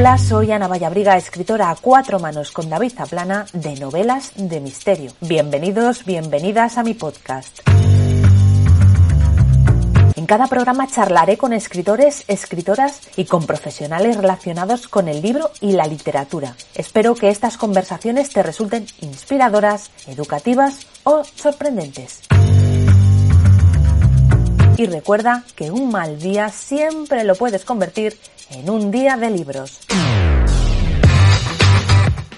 Hola, soy Ana Vallabriga, escritora a cuatro manos con David Zaplana de novelas de misterio. Bienvenidos, bienvenidas a mi podcast. En cada programa charlaré con escritores, escritoras y con profesionales relacionados con el libro y la literatura. Espero que estas conversaciones te resulten inspiradoras, educativas o sorprendentes. Y recuerda que un mal día siempre lo puedes convertir en un día de libros.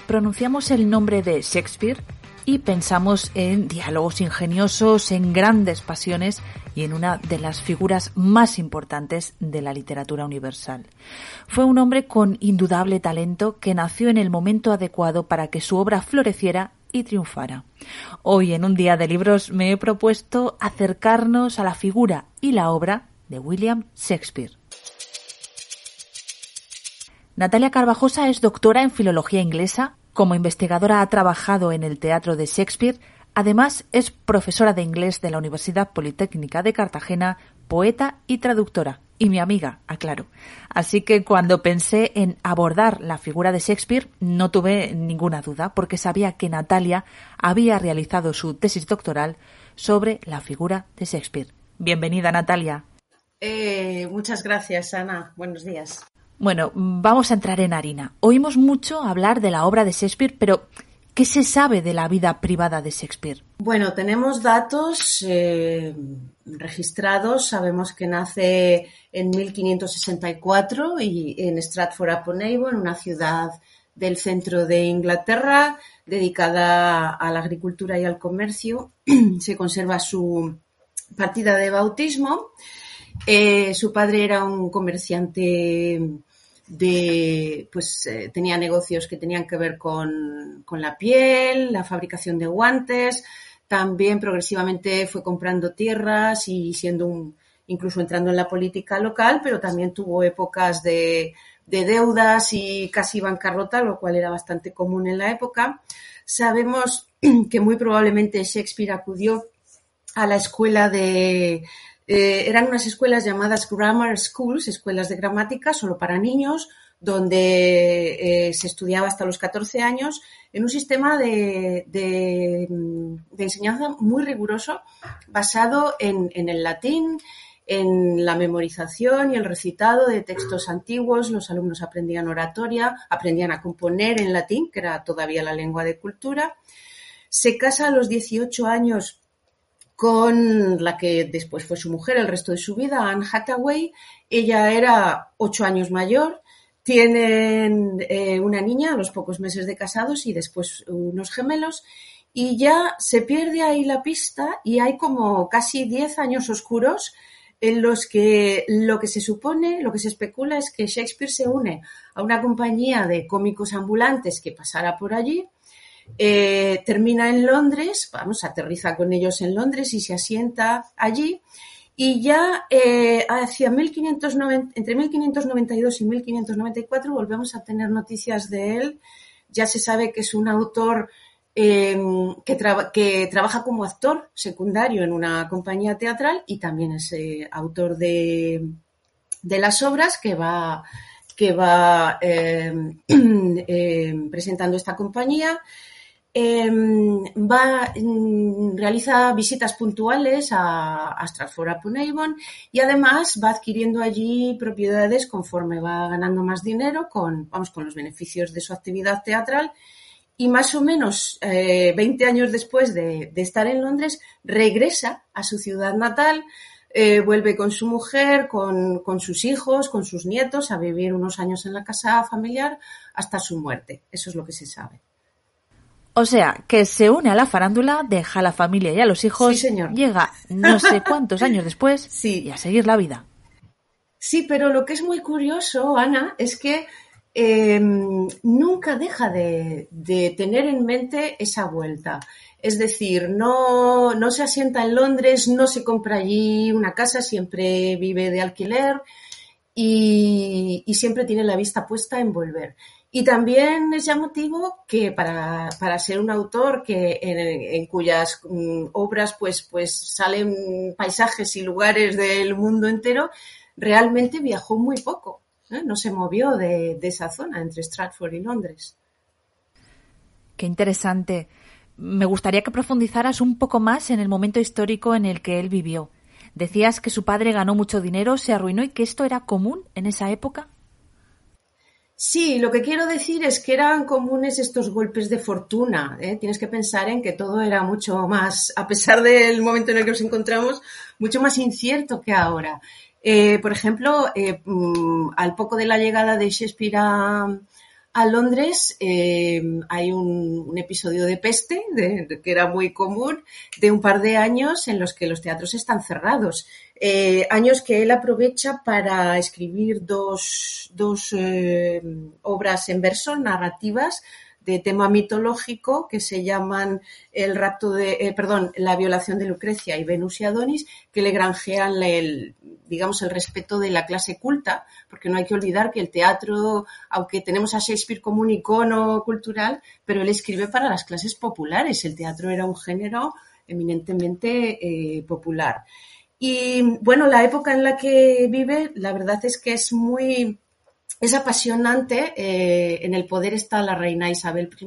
Pronunciamos el nombre de Shakespeare y pensamos en diálogos ingeniosos, en grandes pasiones y en una de las figuras más importantes de la literatura universal. Fue un hombre con indudable talento que nació en el momento adecuado para que su obra floreciera y triunfara. Hoy en un día de libros me he propuesto acercarnos a la figura y la obra de William Shakespeare. Natalia Carvajosa es doctora en filología inglesa. Como investigadora ha trabajado en el teatro de Shakespeare. Además, es profesora de inglés de la Universidad Politécnica de Cartagena, poeta y traductora. Y mi amiga, aclaro. Así que cuando pensé en abordar la figura de Shakespeare, no tuve ninguna duda, porque sabía que Natalia había realizado su tesis doctoral sobre la figura de Shakespeare. Bienvenida, Natalia. Eh, muchas gracias, Ana. Buenos días. Bueno, vamos a entrar en harina. Oímos mucho hablar de la obra de Shakespeare, pero ¿qué se sabe de la vida privada de Shakespeare? Bueno, tenemos datos eh, registrados. Sabemos que nace en 1564 y en Stratford-upon-Avon, una ciudad del centro de Inglaterra dedicada a la agricultura y al comercio. Se conserva su partida de bautismo. Eh, su padre era un comerciante de, pues eh, tenía negocios que tenían que ver con, con, la piel, la fabricación de guantes, también progresivamente fue comprando tierras y siendo un, incluso entrando en la política local, pero también tuvo épocas de, de deudas y casi bancarrota, lo cual era bastante común en la época. Sabemos que muy probablemente Shakespeare acudió a la escuela de, eh, eran unas escuelas llamadas grammar schools, escuelas de gramática solo para niños, donde eh, se estudiaba hasta los 14 años en un sistema de, de, de enseñanza muy riguroso basado en, en, el latín, en la memorización y el recitado de textos antiguos. Los alumnos aprendían oratoria, aprendían a componer en latín, que era todavía la lengua de cultura. Se casa a los 18 años con la que después fue su mujer el resto de su vida, Anne Hathaway. Ella era ocho años mayor, tienen eh, una niña a los pocos meses de casados y después unos gemelos y ya se pierde ahí la pista y hay como casi diez años oscuros en los que lo que se supone, lo que se especula es que Shakespeare se une a una compañía de cómicos ambulantes que pasará por allí eh, termina en Londres, vamos, aterriza con ellos en Londres y se asienta allí. Y ya eh, hacia 1590, entre 1592 y 1594 volvemos a tener noticias de él. Ya se sabe que es un autor eh, que, que, trabaja como actor secundario en una compañía teatral y también es eh, autor de, de, las obras que va, que va eh, presentando esta compañía. Em, va, mm, realiza visitas puntuales a, a Stratford upon Avon y además va adquiriendo allí propiedades conforme va ganando más dinero con, vamos, con los beneficios de su actividad teatral y más o menos eh, 20 años después de, de, estar en Londres regresa a su ciudad natal, eh, vuelve con su mujer, con, con sus hijos, con sus nietos a vivir unos años en la casa familiar hasta su muerte. Eso es lo que se sabe. O sea, que se une a la farándula, deja a la familia y a los hijos, señor. llega no sé cuántos años después sí. y a seguir la vida. Sí, pero lo que es muy curioso, Ana, es que eh, nunca deja de, de, tener en mente esa vuelta. Es decir, no, no se asienta en Londres, no se compra allí una casa, siempre vive de alquiler y, y siempre tiene la vista puesta en volver. Y también es llamativo que para, para ser un autor que en, en cuyas um, obras pues, pues salen paisajes y lugares del mundo entero, realmente viajó muy poco. ¿eh? No se movió de, de, esa zona entre Stratford y Londres. Qué interesante. Me gustaría que profundizaras un poco más en el momento histórico en el que él vivió. Decías que su padre ganó mucho dinero, se arruinó y que esto era común en esa época. Sí, lo que quiero decir es que eran comunes estos golpes de fortuna. ¿eh? Tienes que pensar en que todo era mucho más, a pesar del momento en el que nos encontramos, mucho más incierto que ahora. Eh, por ejemplo, eh, al poco de la llegada de Shakespeare a, a Londres eh, hay un, episodio de peste, que era muy común, de un par de años en los que los teatros están cerrados. Eh, años que él aprovecha para escribir dos, dos eh, obras en verso, narrativas, de tema mitológico que se llaman el rapto de, eh, perdón, la violación de Lucrecia y Venus y Adonis, que le granjean el, digamos, el respeto de la clase culta, porque no hay que olvidar que el teatro, aunque tenemos a Shakespeare como un icono cultural, pero él escribe para las clases populares. El teatro era un género eminentemente eh, popular. Y bueno, la época en la que vive, la verdad es que es muy, es apasionante. Eh, en el poder está la reina Isabel I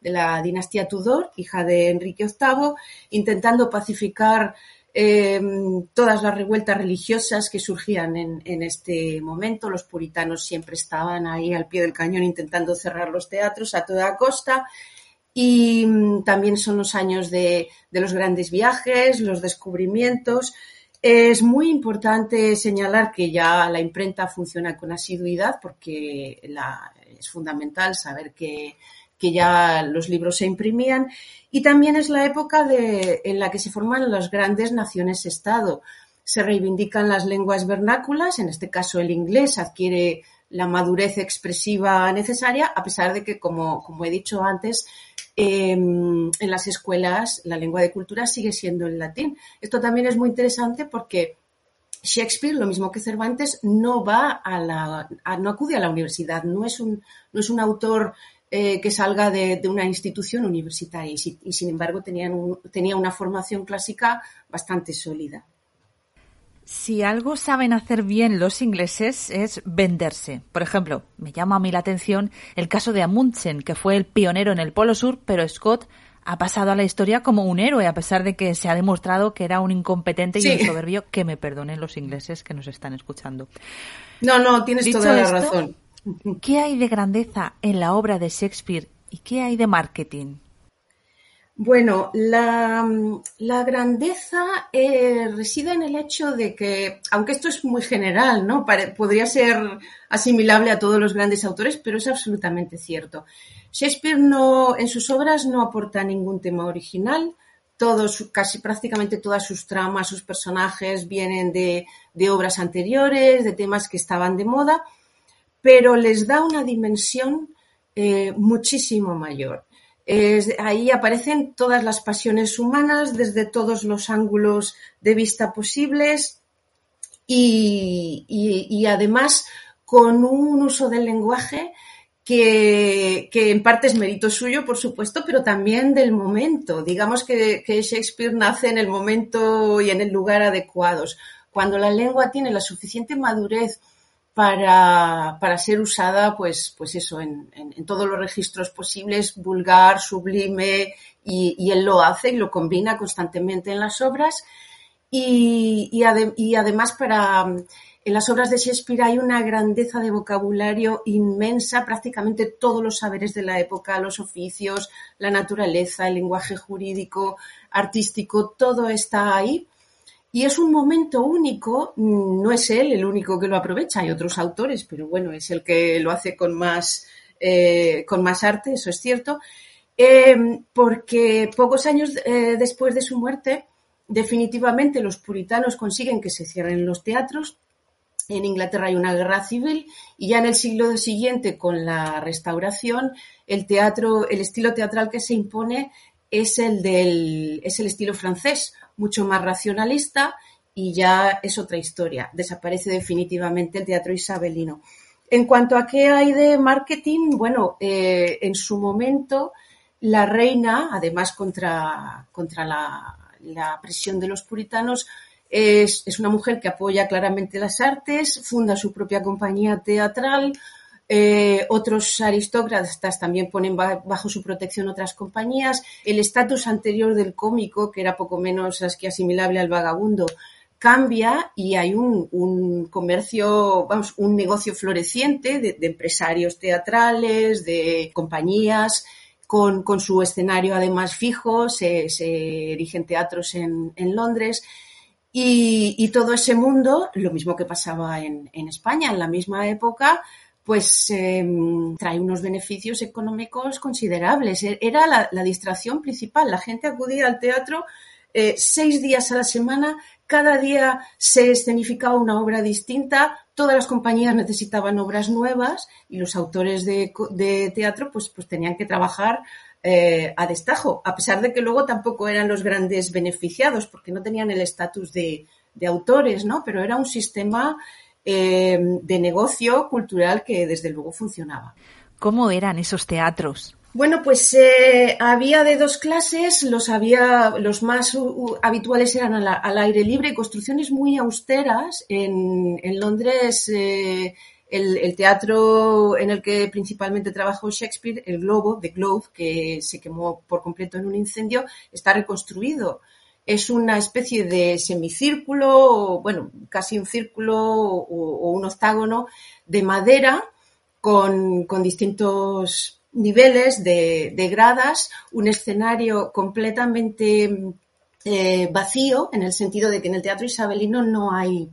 de la, dinastía Tudor, hija de Enrique VIII, intentando pacificar eh, todas las revueltas religiosas que surgían en, este momento. Los puritanos siempre estaban ahí al pie del cañón intentando cerrar los teatros a toda costa. Y también son los años de los grandes viajes, los descubrimientos. Es muy importante señalar que ya la imprenta funciona con asiduidad porque es fundamental saber que, ya los libros se imprimían y también es la época en la que se forman las grandes naciones-estado. Se reivindican las lenguas vernáculas, en este caso el inglés adquiere la madurez expresiva necesaria, a pesar de que, como, como he dicho antes, eh, en las escuelas la lengua de cultura sigue siendo el latín. Esto también es muy interesante porque Shakespeare, lo mismo que Cervantes, no va a la, no acude a la universidad, no es un, no es un autor eh, que salga de, una institución universitaria y, sin embargo tenían tenía una formación clásica bastante sólida. Si algo saben hacer bien los ingleses es venderse. Por ejemplo, me llama a mí la atención el caso de Amundsen, que fue el pionero en el Polo Sur, pero Scott ha pasado a la historia como un héroe, a pesar de que se ha demostrado que era un incompetente sí. y un soberbio, que me perdonen los ingleses que nos están escuchando. No, no, tienes Dicho toda la esto, razón. ¿Qué hay de grandeza en la obra de Shakespeare y qué hay de marketing? Bueno, la, grandeza eh, reside en el hecho de que, aunque esto es muy general, ¿no? Podría ser asimilable a todos los grandes autores, pero es absolutamente cierto. Shakespeare no, en sus obras no aporta ningún tema original. Todos, casi prácticamente todas sus tramas, sus personajes vienen de, de obras anteriores, de temas que estaban de moda, pero les da una dimensión eh, muchísimo mayor. Ahí aparecen todas las pasiones humanas desde todos los ángulos de vista posibles y, además con un uso del lenguaje que, que, en parte es mérito suyo, por supuesto, pero también del momento. Digamos que, que, Shakespeare nace en el momento y en el lugar adecuados. Cuando la lengua tiene la suficiente madurez para, para ser usada, pues, pues eso, en, en, todos los registros posibles, vulgar, sublime, y, y, él lo hace y lo combina constantemente en las obras. Y, y además para, en las obras de Shakespeare hay una grandeza de vocabulario inmensa, prácticamente todos los saberes de la época, los oficios, la naturaleza, el lenguaje jurídico, artístico, todo está ahí y es un momento único, no es él el único que lo aprovecha, hay otros autores, pero bueno, es el que lo hace con más, eh, con más arte, eso es cierto. Em, porque pocos años eh, después de su muerte, definitivamente los puritanos consiguen que se cierren los teatros. En Inglaterra hay una guerra civil y ya en el siglo siguiente, con la restauración, el teatro, el estilo teatral que se impone es el del, es el estilo francés, mucho más racionalista y ya es otra historia. Desaparece definitivamente el teatro isabelino. En cuanto a qué hay de marketing, bueno, eh, en su momento la reina, además contra, contra la, presión de los puritanos, es, una mujer que apoya claramente las artes, funda su propia compañía teatral, eh, otros aristócratas también ponen bajo su protección otras compañías. El estatus anterior del cómico, que era poco menos que asimilable al vagabundo, cambia y hay un, comercio, vamos, un negocio floreciente de, empresarios teatrales, de compañías, con, su escenario además fijo, se, erigen teatros en, Londres. Y, todo ese mundo, lo mismo que pasaba en, España en la misma época, pues em, trae unos beneficios económicos considerables. E, era la, distracción principal. La gente acudía al teatro eh, seis días a la semana, cada día se escenificaba una obra distinta, todas las compañías necesitaban obras nuevas y los autores de, teatro pues, pues tenían que trabajar eh, a destajo, a pesar de que luego tampoco eran los grandes beneficiados porque no tenían el estatus de, autores, ¿no? Pero era un sistema eh, de negocio cultural que desde luego funcionaba. ¿Cómo eran esos teatros? Bueno, pues eh, había de dos clases, los había, los más habituales eran al, aire libre, construcciones muy austeras. En, Londres, eh, el, teatro en el que principalmente trabajó Shakespeare, el Globo, The Globe, que se quemó por completo en un incendio, está reconstruido. Es una especie de semicírculo, bueno, casi un círculo o, un octágono de madera con, con distintos niveles de, gradas, un escenario completamente eh, vacío, en el sentido de que en el teatro isabelino no hay,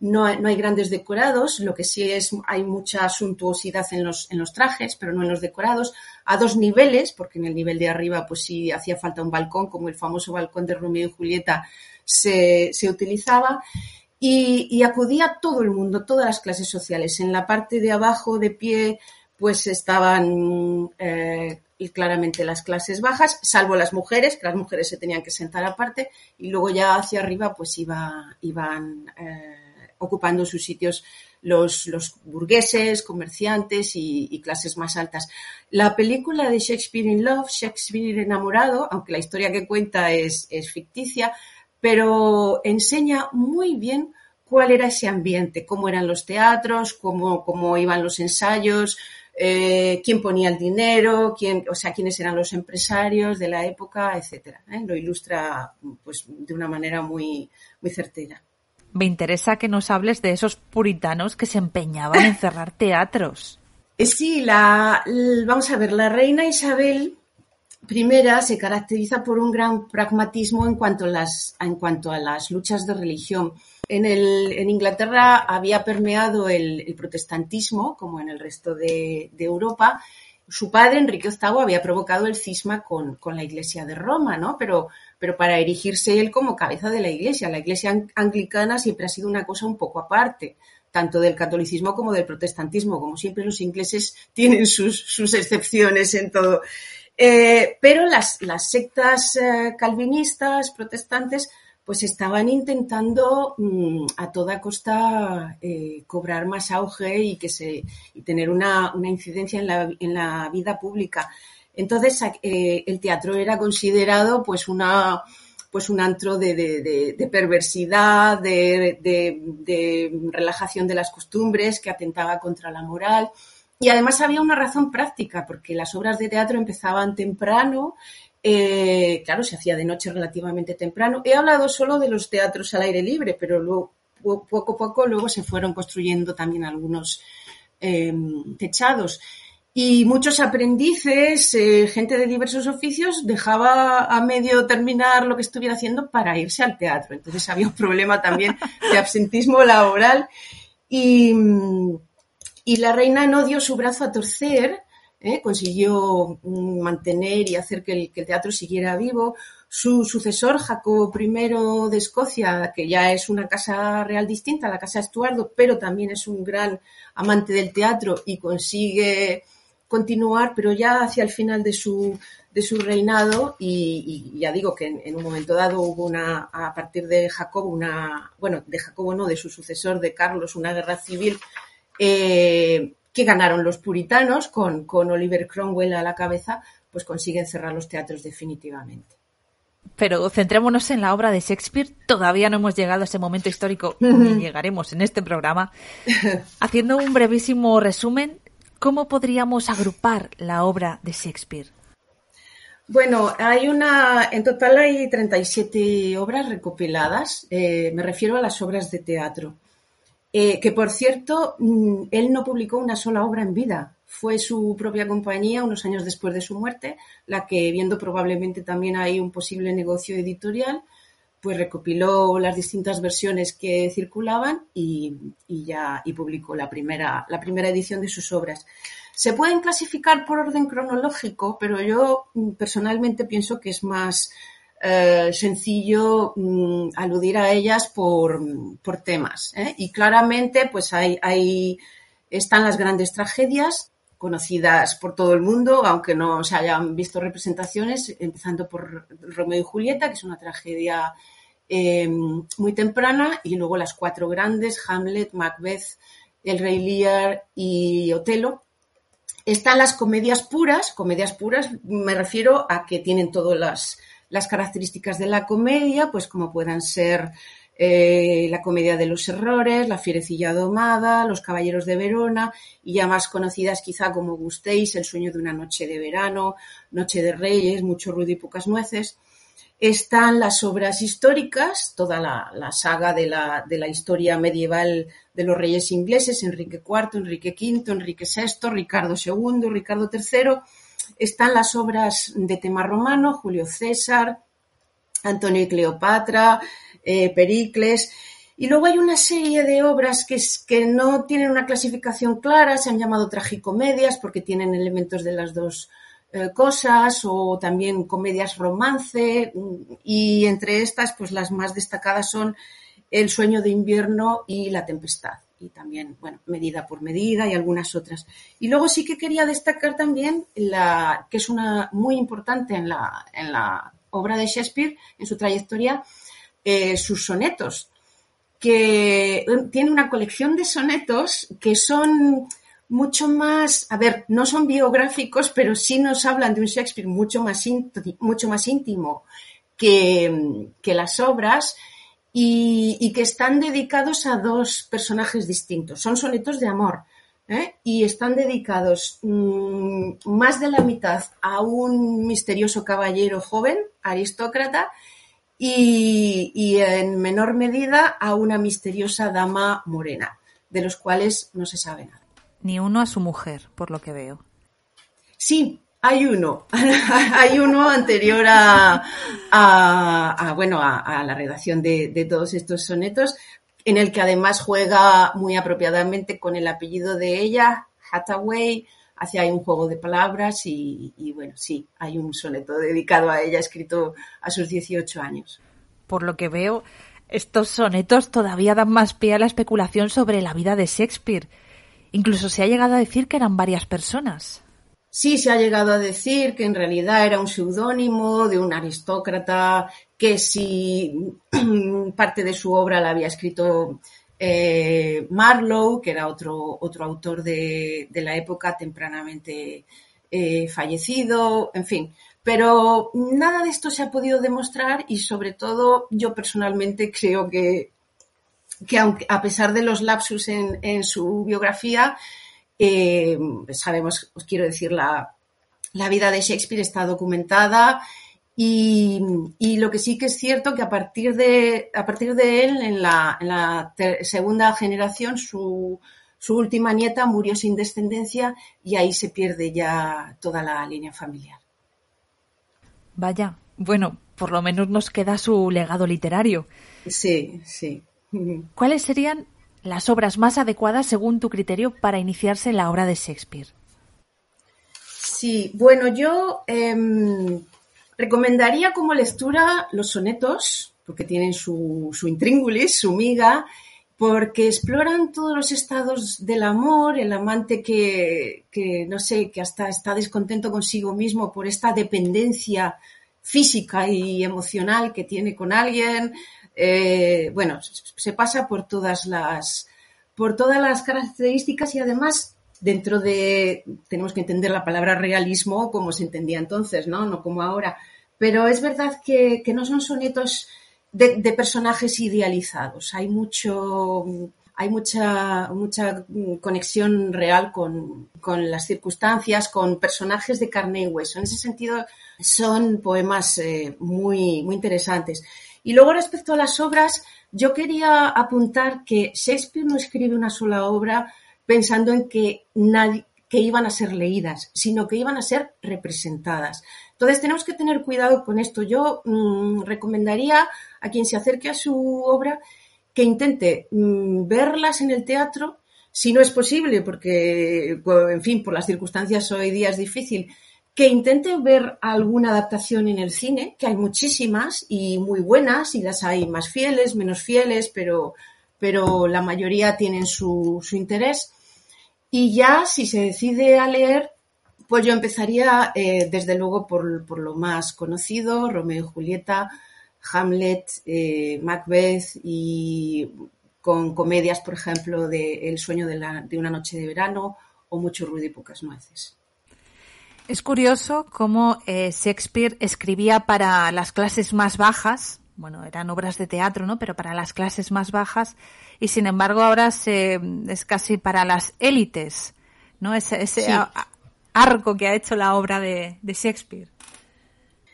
no hay, grandes decorados, lo que sí es, hay mucha suntuosidad en los, en los trajes, pero no en los decorados, a dos niveles, porque en el nivel de arriba pues sí hacía falta un balcón, como el famoso balcón de Romeo y Julieta se, utilizaba, y, y acudía todo el mundo, todas las clases sociales. En la parte de abajo, de pie, pues estaban eh, claramente las clases bajas, salvo las mujeres, que las mujeres se tenían que sentar aparte, y luego ya hacia arriba pues iba, iban eh, ocupando sus sitios los, burgueses, comerciantes y, clases más altas. La película de Shakespeare in Love, Shakespeare enamorado, aunque la historia que cuenta es, ficticia, pero enseña muy bien cuál era ese ambiente, cómo eran los teatros, cómo, cómo iban los ensayos, eh, quién ponía el dinero, quién, o sea, quiénes eran los empresarios de la época, etcétera. ¿eh? Lo ilustra pues, de una manera muy, muy certera. Me interesa que nos hables de esos puritanos que se empeñaban en cerrar teatros. Eh, sí, la, vamos a ver, la reina Isabel I se caracteriza por un gran pragmatismo en cuanto a las, luchas de religión. En, Inglaterra había permeado el, protestantismo, como en el resto de, Europa. Su padre, Enrique VIII, había provocado el cisma con, la Iglesia de Roma, ¿no? Pero, pero para erigirse él como cabeza de la Iglesia. La Iglesia anglicana siempre ha sido una cosa un poco aparte tanto del catolicismo como del protestantismo. Como siempre, los ingleses tienen sus, excepciones en todo. Eh, pero las, sectas eh, calvinistas, protestantes, pues estaban intentando mm, a toda costa eh, cobrar más auge y que se y tener una, incidencia en la, en la, vida pública. Entonces eh, el teatro era considerado pues una pues un antro de, perversidad, de, relajación de las costumbres que atentaba contra la moral. Y además había una razón práctica, porque las obras de teatro empezaban temprano eh, claro, se hacía de noche relativamente temprano. He hablado solo de los teatros al aire libre, pero luego, poco a poco luego se fueron construyendo también algunos em, techados. Y muchos aprendices, eh, gente de diversos oficios, dejaba a medio terminar lo que estuviera haciendo para irse al teatro. Entonces había un problema también de absentismo laboral. Y, y la reina no dio su brazo a torcer ¿eh? consiguió mm, mantener y hacer que el, teatro siguiera vivo. Su sucesor, Jacobo I de Escocia, que ya es una casa real distinta, la casa Estuardo, pero también es un gran amante del teatro y consigue continuar, pero ya hacia el final de su, de su reinado y, ya digo que en, un momento dado hubo una, a partir de Jacobo, una, bueno, de Jacobo no, de su sucesor, de Carlos, una guerra civil eh, que ganaron los puritanos con, con Oliver Cromwell a la cabeza, pues consiguen cerrar los teatros definitivamente. Pero centrémonos en la obra de Shakespeare. Todavía no hemos llegado a ese momento histórico, ni llegaremos en este programa. Haciendo un brevísimo resumen, ¿cómo podríamos agrupar la obra de Shakespeare? Bueno, hay una, en total hay 37 obras recopiladas. Eh, me refiero a las obras de teatro. Eh, que por cierto, mm, él no publicó una sola obra en vida. Fue su propia compañía, unos años después de su muerte, la que, viendo probablemente también ahí un posible negocio editorial, pues recopiló las distintas versiones que circulaban y, ya y publicó la primera, la primera edición de sus obras. Se pueden clasificar por orden cronológico, pero yo mm, personalmente pienso que es más eh, sencillo mm, aludir a ellas por, temas. ¿eh? Y claramente, pues hay, hay, están las grandes tragedias conocidas por todo el mundo, aunque no se hayan visto representaciones, empezando por Romeo y Julieta, que es una tragedia eh, muy temprana, y luego las cuatro grandes, Hamlet, Macbeth, El Rey Lear y Otelo. Están las comedias puras, comedias puras me refiero a que tienen todas las, las características de la comedia, pues como puedan ser eh, la comedia de los errores, la fierecilla domada, los caballeros de Verona y ya más conocidas quizá como gustéis, el sueño de una noche de verano, noche de reyes, mucho ruido y pocas nueces. Están las obras históricas, toda la, saga de la, de la, historia medieval de los reyes ingleses, Enrique IV, Enrique V, Enrique VI, Ricardo II, Ricardo III, están las obras de tema romano, Julio César, Antonio y Cleopatra, eh, Pericles. Y luego hay una serie de obras que, que, no tienen una clasificación clara, se han llamado tragicomedias porque tienen elementos de las dos eh, cosas, o también comedias romance, y entre estas, pues las más destacadas son El sueño de invierno y La tempestad y también, bueno, medida por medida y algunas otras. Y luego sí que quería destacar también la, que es una muy importante en la, en la obra de Shakespeare, en su trayectoria, eh, sus sonetos, que tiene una colección de sonetos que son mucho más, a ver, no son biográficos, pero sí nos hablan de un Shakespeare mucho más, mucho más íntimo que, que las obras y, que están dedicados a dos personajes distintos. Son sonetos de amor ¿eh? y están dedicados mm, más de la mitad a un misterioso caballero joven, aristócrata, y, y, en menor medida a una misteriosa dama morena, de los cuales no se sabe nada. Ni uno a su mujer, por lo que veo. Sí, hay uno, hay uno anterior a, bueno, a, la redacción de, todos estos sonetos, en el que además juega muy apropiadamente con el apellido de ella, Hathaway, hace ahí un juego de palabras y, y, bueno, sí, hay un soneto dedicado a ella escrito a sus 18 años. Por lo que veo, estos sonetos todavía dan más pie a la especulación sobre la vida de Shakespeare. Incluso se ha llegado a decir que eran varias personas. Sí se ha llegado a decir que en realidad era un seudónimo de un aristócrata que si parte de su obra la había escrito eh, Marlowe, que era otro, otro autor de, la época tempranamente eh, fallecido, en fin. Pero nada de esto se ha podido demostrar y sobre todo yo personalmente creo que, que aunque, a pesar de los lapsus en, en su biografía, eh, sabemos, os quiero decir, la, vida de Shakespeare está documentada y, lo que sí que es cierto que a partir de, a partir de él, en la, segunda generación, su, su última nieta murió sin descendencia y ahí se pierde ya toda la línea familiar. Vaya, bueno, por lo menos nos queda su legado literario. Sí, sí. ¿Cuáles serían las obras más adecuadas según tu criterio para iniciarse en la obra de Shakespeare? Sí, bueno, yo em, recomendaría como lectura los sonetos, porque tienen su, intríngulis, su miga, porque exploran todos los estados del amor, el amante que, que, no sé, que hasta está descontento consigo mismo por esta dependencia física y emocional que tiene con alguien. Eh, bueno, se pasa por todas las por todas las características y además dentro de tenemos que entender la palabra realismo como se entendía entonces, ¿no? No como ahora. Pero es verdad que, no son sonetos de, de, personajes idealizados. Hay mucho hay mucha, mucha conexión real con, con, las circunstancias, con personajes de carne y hueso. En ese sentido, son poemas eh, muy, muy interesantes. Y luego, respecto a las obras, yo quería apuntar que Shakespeare no escribe una sola obra pensando en que, nadie, que iban a ser leídas, sino que iban a ser representadas. Entonces, tenemos que tener cuidado con esto. Yo mmm, recomendaría a quien se acerque a su obra que intente mmm, verlas en el teatro, si no es posible, porque, en fin, por las circunstancias hoy día es difícil, que intente ver alguna adaptación en el cine, que hay muchísimas y muy buenas, y las hay más fieles, menos fieles, pero, pero la mayoría tienen su, su interés. Y ya, si se decide a leer, pues yo empezaría, eh, desde luego, por, por, lo más conocido, Romeo y Julieta, Hamlet, eh, Macbeth y con comedias, por ejemplo, de El sueño de, la, de una noche de verano o Mucho ruido y pocas nueces. Es curioso cómo eh, Shakespeare escribía para las clases más bajas, bueno, eran obras de teatro, ¿no? Pero para las clases más bajas, y sin embargo ahora se, es casi para las élites, ¿no? Ese, ese sí. arco que ha hecho la obra de, de Shakespeare.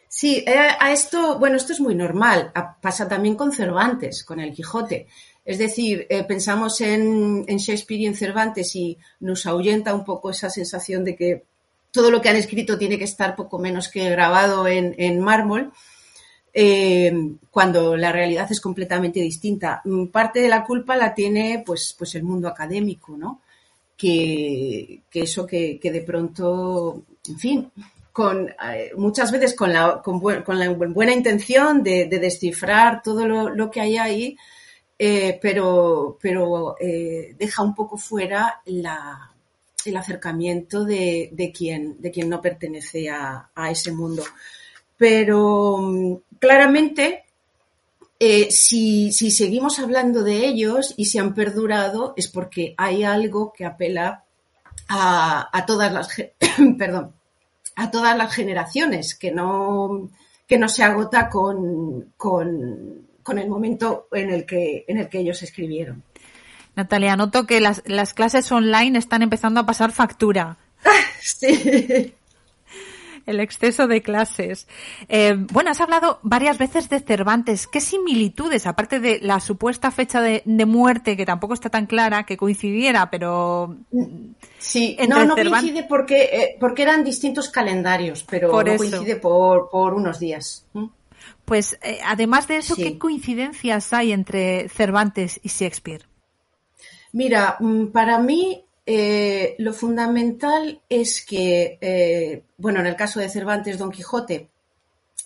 Sí, eh, a esto, bueno, esto es muy normal. Pasa también con Cervantes, con el Quijote. Es decir, eh, pensamos en, en, Shakespeare y en Cervantes y nos ahuyenta un poco esa sensación de que todo lo que han escrito tiene que estar poco menos que grabado en, en mármol, eh, cuando la realidad es completamente distinta. Mm, parte de la culpa la tiene pues, pues el mundo académico, ¿no? Que, que eso que, que de pronto, en fin, con, eh, muchas veces con la, con, la buena intención de, de descifrar todo lo, que hay ahí, eh, pero, pero deja un poco fuera el acercamiento de, de, quien, de quien no pertenece a, a ese mundo. Pero claramente, eh, si, si seguimos hablando de ellos y se han perdurado, es porque hay algo que apela a, a todas las, perdón, a todas las generaciones, que no, que no se agota con, con, con, el momento en el que, en el que ellos escribieron. Natalia, noto que las, las clases online están empezando a pasar factura. sí. El exceso de clases. Eh, bueno, has hablado varias veces de Cervantes. ¿Qué similitudes, aparte de la supuesta fecha de, de muerte, que tampoco está tan clara, que coincidiera, pero... Sí, no, no Cervantes... coincide porque, eh, porque eran distintos calendarios, pero por no coincide por, por unos días. ¿Mm? Pues, eh, además de eso, sí. ¿qué coincidencias hay entre Cervantes y Shakespeare? Mira, mm, para mí eh, lo fundamental es que, eh, bueno, en el caso de Cervantes, Don Quijote,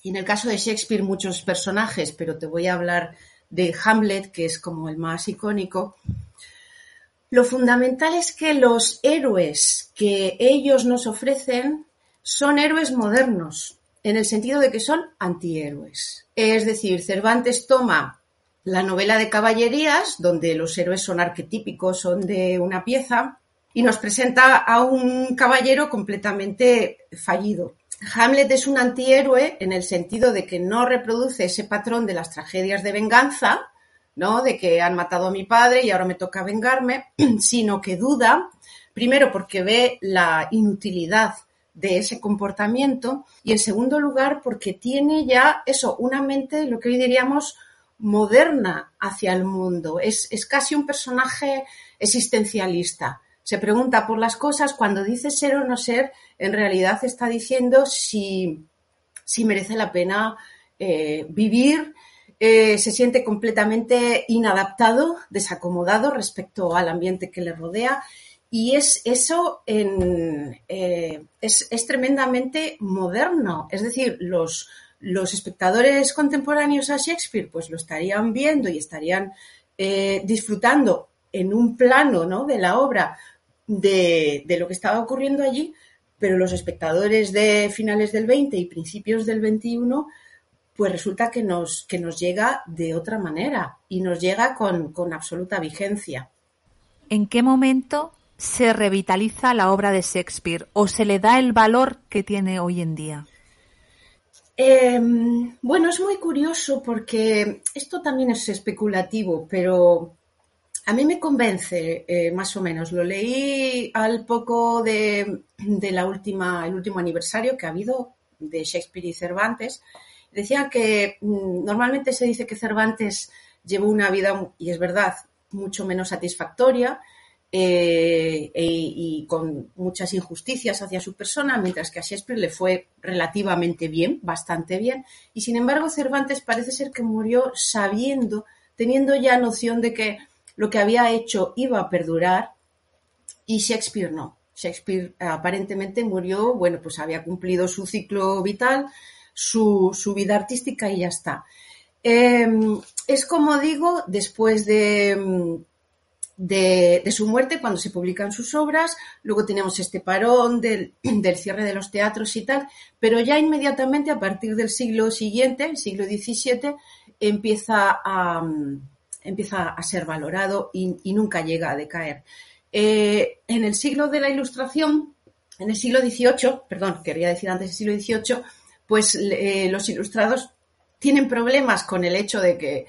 y en el caso de Shakespeare, muchos personajes, pero te voy a hablar de Hamlet, que es como el más icónico. Lo fundamental es que los héroes que ellos nos ofrecen son héroes modernos, en el sentido de que son antihéroes. Es decir, Cervantes toma la novela de caballerías, donde los héroes son arquetípicos, son de una pieza, y nos presenta a un caballero completamente fallido. Hamlet es un antihéroe en el sentido de que no reproduce ese patrón de las tragedias de venganza, ¿no? De que han matado a mi padre y ahora me toca vengarme, sino que duda, primero porque ve la inutilidad de ese comportamiento y en segundo lugar porque tiene ya eso, una mente, lo que hoy diríamos, moderna hacia el mundo. Es, es casi un personaje existencialista se pregunta por las cosas, cuando dice ser o no ser, en realidad está diciendo si, si merece la pena eh, vivir, eh, se siente completamente inadaptado, desacomodado respecto al ambiente que le rodea Y es eso eh, es, tremendamente moderno. Es decir, los, los espectadores contemporáneos a Shakespeare pues lo estarían viendo y estarían disfrutando en un plano ¿no? de la obra de, de, lo que estaba ocurriendo allí, pero los espectadores de finales del 20 y principios del 21 pues resulta que nos, que nos llega de otra manera y nos llega con, absoluta vigencia. ¿En qué momento se revitaliza la obra de Shakespeare o se le da el valor que tiene hoy en día? Em, bueno, es muy curioso porque esto también es especulativo, pero a mí me convence eh, más o menos. Lo leí al poco de, la última, el último aniversario que ha habido de Shakespeare y Cervantes Decía que mm, normalmente se dice que Cervantes llevó una vida, y es verdad, mucho menos satisfactoria eh, e, y con muchas injusticias hacia su persona, mientras que a Shakespeare le fue relativamente bien, bastante bien. Y sin embargo, Cervantes parece ser que murió sabiendo, teniendo ya noción de que lo que había hecho iba a perdurar y Shakespeare no. Shakespeare aparentemente murió, bueno, pues había cumplido su ciclo vital, su, vida artística y ya está. Em, es como digo, después de, de, su muerte, cuando se publican sus obras, luego tenemos este parón del, cierre de los teatros y tal, pero ya inmediatamente a partir del siglo siguiente, el siglo XVII, empieza a, empieza a ser valorado y, nunca llega a decaer. Eh, en el siglo de la Ilustración, en el siglo XVIII, perdón, quería decir antes el siglo XVIII, pues eh, los ilustrados tienen problemas con el hecho de que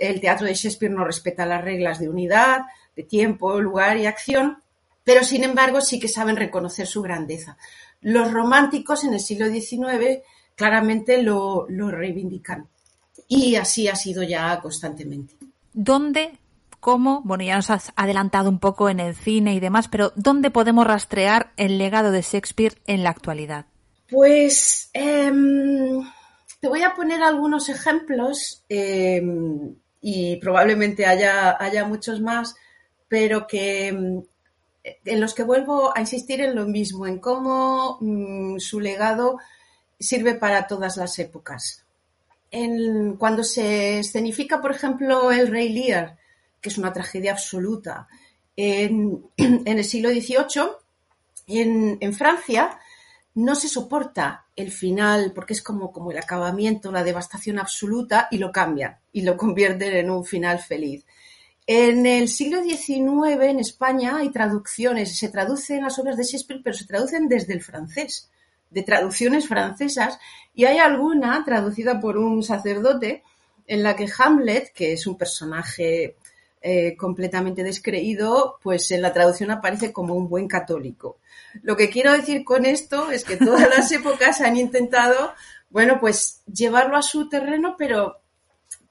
el teatro de Shakespeare no respeta las reglas de unidad, de tiempo, lugar y acción, pero sin embargo sí que saben reconocer su grandeza. Los románticos en el siglo XIX claramente lo, reivindican y así ha sido ya constantemente. ¿Dónde cómo, bueno, ya nos has adelantado un poco en el cine y demás, pero ¿dónde podemos rastrear el legado de Shakespeare en la actualidad? Pues em, te voy a poner algunos ejemplos em, y probablemente haya, haya, muchos más, pero que em, en los que vuelvo a insistir en lo mismo, en cómo mm, su legado sirve para todas las épocas. Cuando se escenifica, por ejemplo, El Rey Lear, que es una tragedia absoluta, en, el siglo XVIII, en Francia, no se soporta el final porque es como, como el acabamiento, la devastación absoluta y lo cambian y lo convierten en un final feliz. En el siglo XIX en España hay traducciones, se traducen las obras de Shakespeare, pero se traducen desde el francés, de traducciones francesas, y hay alguna traducida por un sacerdote en la que Hamlet, que es un personaje eh, completamente descreído, pues en la traducción aparece como un buen católico. Lo que quiero decir con esto es que todas las épocas han intentado, bueno, pues llevarlo a su terreno, pero,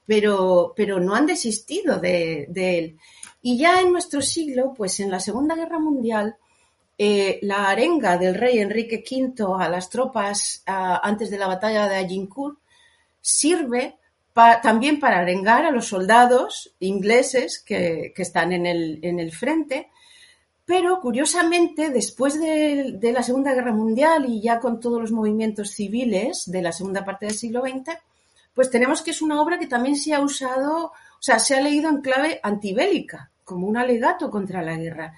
pero, pero no han desistido de, él. Y ya en nuestro siglo, pues en la Segunda Guerra Mundial, eh, la arenga del rey Enrique V a las tropas antes de la batalla de Agincourt sirve también para arengar a los soldados ingleses que, están en el, en el, frente. Pero curiosamente, después de, la Segunda Guerra Mundial y ya con todos los movimientos civiles de la segunda parte del siglo XX, pues tenemos que es una obra que también se ha usado, o sea, se ha leído en clave antibélica, como un alegato contra la guerra.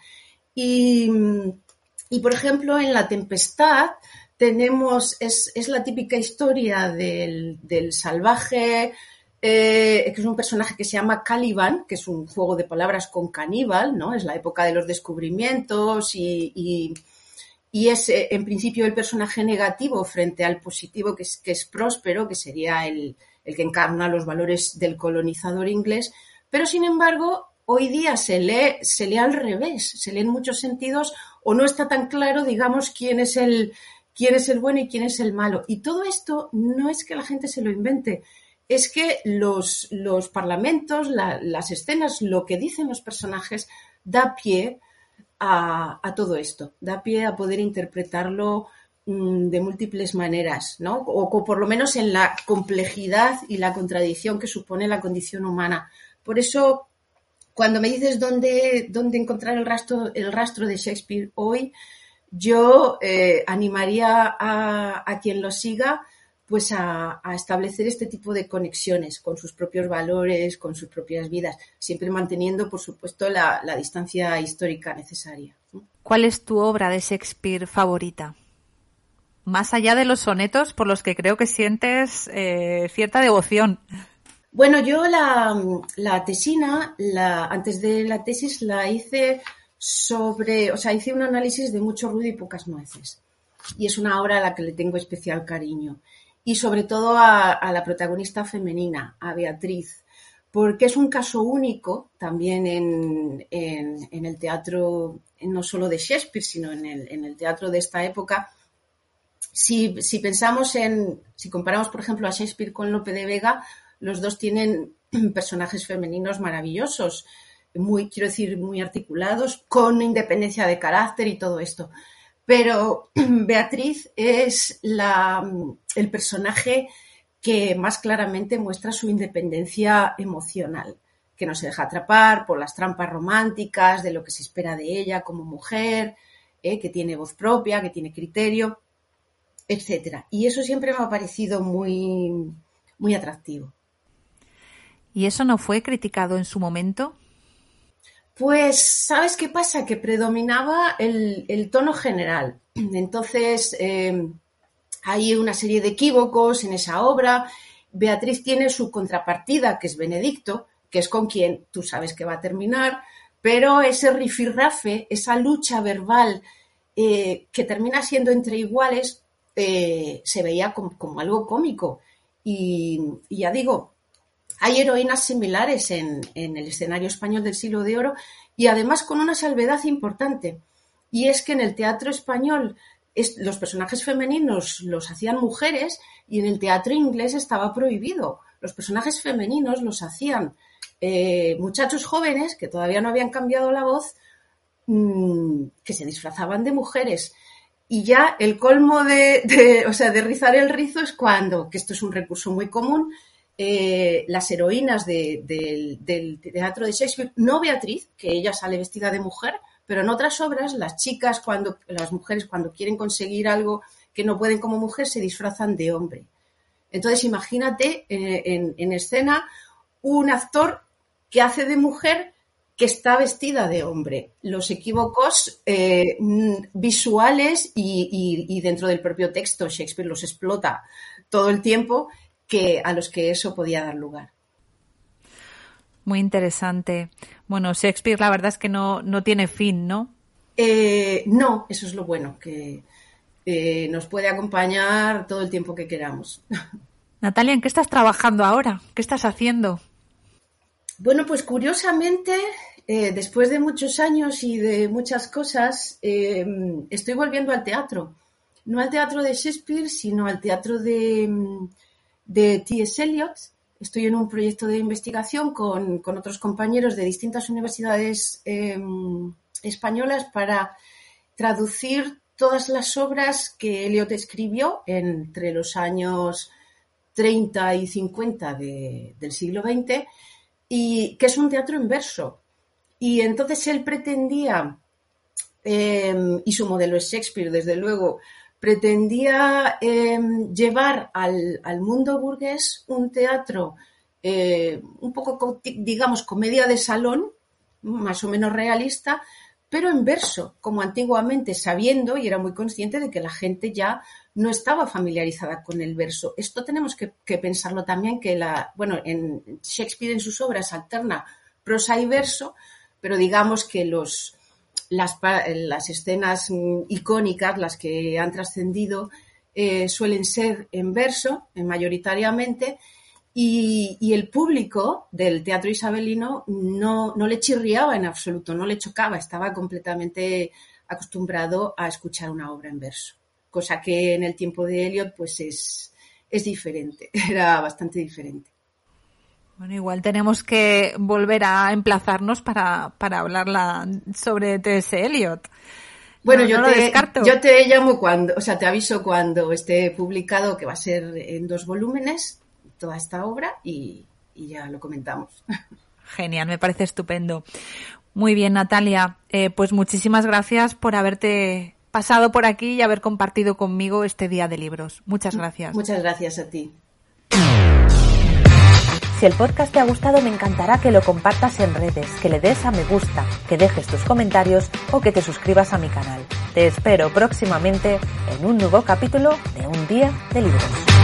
Por ejemplo, en La Tempestad tenemos, es, la típica historia del, salvaje, eh, que es un personaje que se llama Caliban, que es un juego de palabras con caníbal, ¿no? Es la época de los descubrimientos y, es eh, en principio el personaje negativo frente al positivo que es, que es próspero, que sería el, el que encarna los valores del colonizador inglés, pero sin embargo hoy día se lee, se lee al revés, se lee en muchos sentidos o no está tan claro, digamos, quién es el, quién es el bueno y quién es el malo. Y todo esto no es que la gente se lo invente, es que los, los parlamentos, las escenas, lo que dicen los personajes, da pie a, todo esto, da pie a poder interpretarlo mm, de múltiples maneras, ¿no? O, por lo menos en la complejidad y la contradicción que supone la condición humana. Por eso cuando me dices dónde, dónde encontrar el rastro, el rastro de Shakespeare hoy, yo eh, animaría a, quien lo siga pues a, establecer este tipo de conexiones con sus propios valores, con sus propias vidas, siempre manteniendo, por supuesto, la, distancia histórica necesaria. ¿Cuál es tu obra de Shakespeare favorita? Más allá de los sonetos por los que creo que sientes eh, cierta devoción. Bueno, yo la, tesina, antes de la tesis, la hice sobre, o sea, hice un análisis de mucho ruido y pocas nueces. Y es una obra a la que le tengo especial cariño. Y sobre todo a, la protagonista femenina, a Beatriz, porque es un caso único también en, el teatro, no solo de Shakespeare, sino en el, teatro de esta época. Si, pensamos en, si comparamos, por ejemplo, a Shakespeare con Lope de Vega, los dos tienen personajes femeninos maravillosos muy, quiero decir, muy articulados, con independencia de carácter y todo esto. Pero Beatriz es la, el personaje que más claramente muestra su independencia emocional, que no se deja atrapar por las trampas románticas, de lo que se espera de ella como mujer, eh, que tiene voz propia, que tiene criterio, etc. Y eso siempre me ha parecido muy, muy atractivo. ¿Y eso no fue criticado en su momento? Pues, ¿sabes qué pasa? Que predominaba el, tono general. Entonces, eh, hay una serie de equívocos en esa obra. Beatriz tiene su contrapartida, que es Benedicto, que es con quien tú sabes que va a terminar, pero ese rifirrafe, esa lucha verbal eh, que termina siendo entre iguales, eh, se veía como, algo cómico. y ya digo, hay heroínas similares en, el escenario español del siglo de oro y además con una salvedad importante. Y es que en el teatro español los personajes femeninos los hacían mujeres y en el teatro inglés estaba prohibido. Los personajes femeninos los hacían eh, muchachos jóvenes que todavía no habían cambiado la voz, mm, que se disfrazaban de mujeres. Y ya el colmo de, o sea, de rizar el rizo es cuando, que esto es un recurso muy común, eh, las heroínas del teatro de Shakespeare, no Beatriz, que ella sale vestida de mujer, pero en otras obras las chicas, cuando, las mujeres cuando quieren conseguir algo que no pueden como mujer, se disfrazan de hombre. Entonces imagínate eh, en, escena un actor que hace de mujer que está vestida de hombre. Los equívocos eh, visuales y dentro del propio texto, Shakespeare los explota todo el tiempo que a los que eso podía dar lugar. Muy interesante. Bueno, Shakespeare la verdad es que no, no tiene fin, ¿no? Eh, no, eso es lo bueno, que eh, nos puede acompañar todo el tiempo que queramos. Natalia, ¿en qué estás trabajando ahora? ¿Qué estás haciendo? Bueno, pues curiosamente, eh, después de muchos años y de muchas cosas, estoy volviendo al teatro. No al teatro de Shakespeare, sino al teatro de, de T.S. Eliot. Estoy en un proyecto de investigación con, otros compañeros de distintas universidades em, españolas para traducir todas las obras que Eliot escribió entre los años 30 y 50 del siglo XX y que es un teatro en verso. Y entonces él pretendía, em, y su modelo es Shakespeare, desde luego, pretendía em, llevar al, mundo burgués un teatro eh, un poco, digamos, comedia de salón, más o menos realista, pero en verso, como antiguamente, sabiendo y era muy consciente de que la gente ya no estaba familiarizada con el verso. Esto tenemos que, que pensarlo también, que la, bueno, en Shakespeare en sus obras alterna prosa y verso, pero digamos que los, las, las escenas icónicas, las que han trascendido, eh, suelen ser en verso, mayoritariamente, y, el público del teatro isabelino no, no, le chirriaba en absoluto, no le chocaba, estaba completamente acostumbrado a escuchar una obra en verso, cosa que en el tiempo de Eliot pues es, es diferente, era bastante diferente. Bueno, igual tenemos que volver a emplazarnos para, para hablarla sobre T.S. Eliot. Bueno, yo, te, yo te llamo cuando, o sea, te aviso cuando esté publicado, que va a ser en dos volúmenes, toda esta obra, y, ya lo comentamos. Genial, me parece estupendo. Muy bien, Natalia. Eh, pues muchísimas gracias por haberte pasado por aquí y haber compartido conmigo este día de libros. Muchas gracias. Muchas gracias a ti. Si el podcast te ha gustado, me encantará que lo compartas en redes, que le des a me gusta, que dejes tus comentarios o que te suscribas a mi canal. Te espero próximamente en un nuevo capítulo de Un Día de Libros.